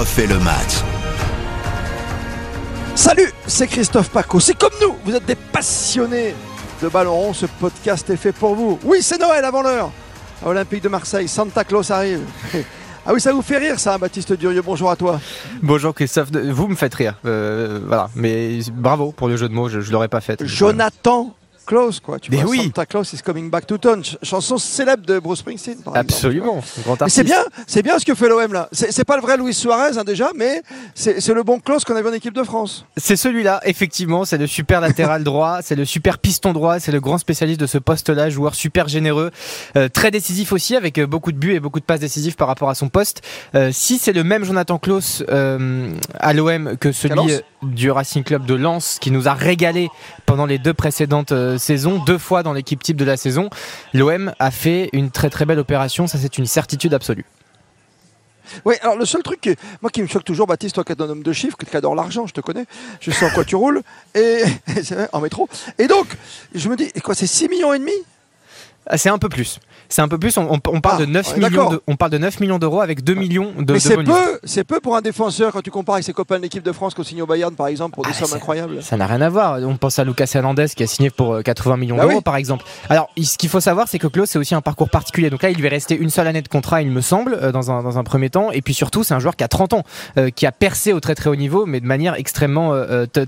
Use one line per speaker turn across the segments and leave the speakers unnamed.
refait le match.
Salut, c'est Christophe Paco. C'est comme nous, vous êtes des passionnés de ballon rond. Ce podcast est fait pour vous. Oui, c'est Noël avant l'heure. À Olympique de Marseille, Santa Claus arrive. Ah oui, ça vous fait rire ça, Baptiste Durieux. Bonjour à toi.
Bonjour Christophe, vous me faites rire. Euh, voilà, mais bravo pour le jeu de mots, je, ne l'aurais pas fait.
Jonathan Claus, quoi. Tu
mais oui.
Santa Claus is coming back to town. chanson célèbre de Bruce Springsteen.
Absolument.
C'est bien, c'est bien ce que fait l'OM là. C'est pas le vrai Luis Suarez hein, déjà, mais c'est le bon Klaus qu'on avait en équipe de France.
C'est celui-là, effectivement. C'est le super latéral droit, c'est le super piston droit, c'est le grand spécialiste de ce poste-là, joueur super généreux, euh, très décisif aussi, avec euh, beaucoup de buts et beaucoup de passes décisives par rapport à son poste. Euh, si c'est le même Jonathan Klaus à l'OM que celui du Racing Club de Lens, qui nous a régalé pendant les deux précédentes saison, deux fois dans l'équipe type de la saison. L'OM a fait une très très belle opération, ça c'est une certitude absolue.
Oui, alors le seul truc, moi qui me choque toujours, Baptiste, toi qui es un homme de chiffres, qui adore l'argent, je te connais, je sais en quoi tu roules, et, en métro. Et donc, je me dis, et quoi, c'est 6 millions et demi?
Ah, c'est un peu plus. C'est un peu plus. On, parle, de 9 millions on parle de 9 millions d'euros avec 2 millions de,
Mais c'est peu, c'est peu pour un défenseur quand tu compares avec ses copains de l'équipe de France qui ont signé au Bayern par exemple pour des ah, sommes incroyables.
Ça n'a rien à voir. On pense à Lucas Hernandez qui a signé pour 80 euh, millions bah d'euros par exemple. Alors, ce qu'il faut savoir, c'est que Klaus c'est aussi un parcours particulier. Donc là, il lui est resté une seule année de contrat, il me semble, euh, dans un, dans un premier temps. Et puis surtout, c'est un joueur qui a 30 ans, euh, qui a percé au très très haut niveau, mais de manière extrêmement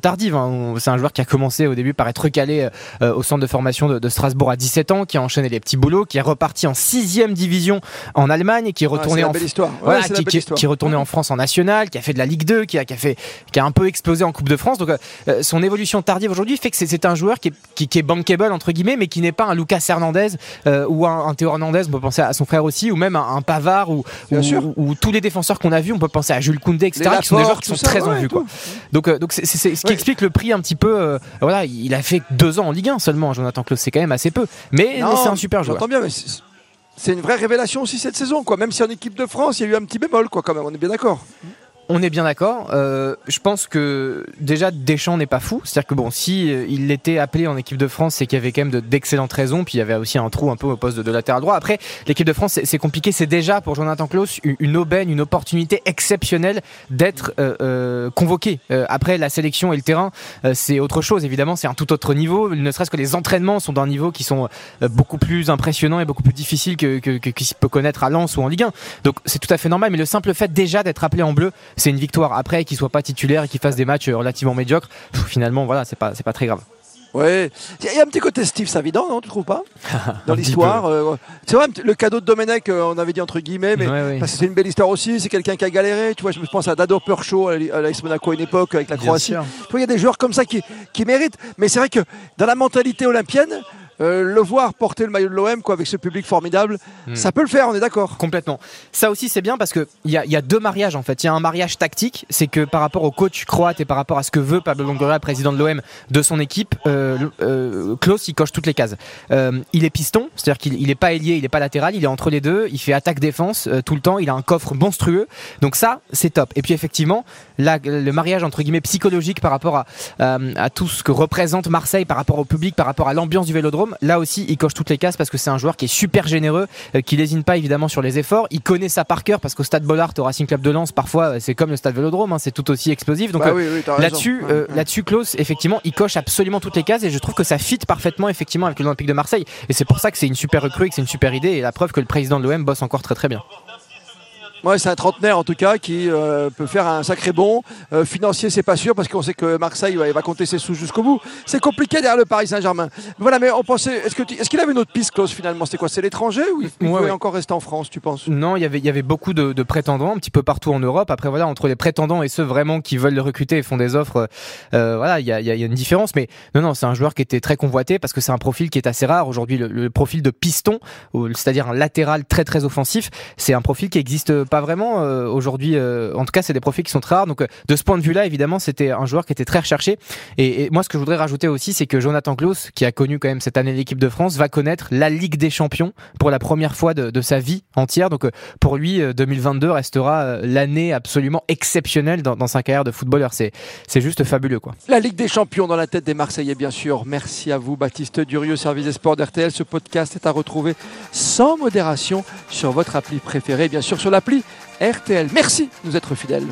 tardive. Hein. C'est un joueur qui a commencé au début par être recalé au centre de formation de, de, Strasbourg à 17 ans, qui a enchaîné les petits boulots, qui reparti en sixième division en Allemagne, qui est retourné en qui, retourné en France en national, qui a fait de la Ligue 2, qui a, qui a fait, qui a un peu explosé en Coupe de France. Donc euh, son évolution tardive aujourd'hui fait que c'est un joueur qui est, qui, est bankable entre guillemets, mais qui n'est pas un Lucas Hernandez euh, ou un, Théo Hernandez. On peut penser à son frère aussi, ou même un, Pavard ou, ou, tous les défenseurs qu'on a vus. On peut penser à Jules Koundé, etc. qui sont des joueurs qui sont très en vue. Quoi. Donc euh, donc c'est ce qui explique le prix un petit peu. voilà, il a fait deux ans en Ligue 1 seulement. Jonathan Klaus, c'est quand même assez peu, mais, mais c'est un super joueur.
bien, mais c'est une vraie révélation aussi cette saison, quoi. Même si en équipe de France, il y a eu un petit bémol, quoi, quand même. On est bien d'accord.
On est bien d'accord. Euh, je pense que déjà Deschamps n'est pas fou. C'est-à-dire que bon, si euh, il l'était appelé en équipe de France, c'est qu'il y avait quand même d'excellentes raisons. Puis il y avait aussi un trou un peu au poste de, latéral droit. Après, l'équipe de France, c'est compliqué. C'est déjà pour Jonathan Klaus une aubaine, une opportunité exceptionnelle d'être euh, convoqué. après, la sélection et le terrain, c'est autre chose. Évidemment, c'est un tout autre niveau. Ne serait-ce que les entraînements sont d'un niveau qui sont beaucoup plus impressionnants et beaucoup plus difficiles que, que, que, peut connaître à Lens ou en Ligue 1. Donc c'est tout à fait normal. Mais le simple fait déjà d'être appelé en bleu, c'est une victoire. Après, qu'il soit pas titulaire et qu'il fasse des matchs relativement médiocres, finalement, voilà, c'est pas, c'est pas très grave.
Ouais, il y a un petit côté Steve Savidan, non Tu trouves pas Dans l'histoire. Euh, c'est vrai, le cadeau de Domenech, euh, on avait dit entre guillemets, mais parce que c'est une belle histoire aussi. C'est quelqu'un qui a galéré. Tu vois, je me pense à Dado Percho à l'AS Monaco à une époque avec la Croatie. Il y a des joueurs comme ça qui, qui méritent. Mais c'est vrai que dans la mentalité olympienne, euh, le voir porter le maillot de l'OM quoi avec ce public formidable, hmm. ça peut le faire, on est d'accord.
Complètement. Ça aussi c'est bien parce que il y, a, deux mariages en fait. Il y a un mariage tactique, c'est que par rapport au coach croate et par rapport à ce que veut Pablo Longoria, président de l'OM, de son équipe, euh, euh, Klaus il coche toutes les cases. Il est piston, c'est-à-dire qu'il n'est pas ailier, il n'est pas latéral, il est entre les deux. Il fait attaque-défense tout le temps. Il a un coffre monstrueux. Donc ça c'est top. Et puis effectivement, là, le mariage entre guillemets psychologique par rapport à, à tout ce que représente Marseille, par rapport au public, par rapport à l'ambiance du Vélodrome Là aussi, il coche toutes les cases parce que c'est un joueur qui est super généreux, euh, qui lésine pas évidemment sur les efforts. Il connaît ça par cœur parce qu'au Stade Bollard, au Racing Club de Lens, parfois euh, c'est comme le Stade Vélodrome, hein, c'est tout aussi explosif. Donc
bah euh,
là-dessus, là-dessus, Klaus, effectivement, il coche absolument toutes les cases et je trouve que ça fit parfaitement effectivement avec l'Olympique de Marseille. Et c'est pour ça que c'est une super recrue, et que c'est une super idée et la preuve que le président de l'OM bosse encore très très bien.
Ouais, c'est un trentenaire en tout cas qui euh, peut faire un sacré bond. Euh, financier, c'est pas sûr parce qu'on sait que Marseille va, va compter ses sous jusqu'au bout. C'est compliqué derrière le Paris Saint-Germain. Voilà, mais on pensait. Est-ce que est-ce qu'il avait une autre piste, Klaus finalement? C'était quoi? C'est l'étranger ou il, pouvait encore rester en France Tu penses?
Non, il y avait il y avait beaucoup de, de, prétendants un petit peu partout en Europe. Après voilà, entre les prétendants et ceux vraiment qui veulent le recruter et font des offres, euh, voilà, il y a, y a, une différence. Mais non, non, c'est un joueur qui était très convoité parce que c'est un profil qui est assez rare aujourd'hui. Le, le profil de piston, c'est-à-dire un latéral très très offensif, c'est un profil qui existe pas vraiment aujourd'hui, euh, en tout cas, c'est des profils qui sont très rares. Donc, euh, de ce point de vue-là, évidemment, c'était un joueur qui était très recherché. Et, moi, ce que je voudrais rajouter aussi, c'est que Jonathan Klaus, qui a connu quand même cette année l'équipe de France, va connaître la Ligue des Champions pour la première fois de, sa vie entière. Donc, euh, pour lui, 2022 restera l'année absolument exceptionnelle dans, sa carrière de footballeur. C'est, c'est juste fabuleux, quoi.
La Ligue des Champions dans la tête des Marseillais, bien sûr. Merci à vous, Baptiste Durieux, service des sports d'RTL. Ce podcast est à retrouver sans modération sur votre appli préférée, bien sûr sur l'appli RTL. Merci de nous être fidèles.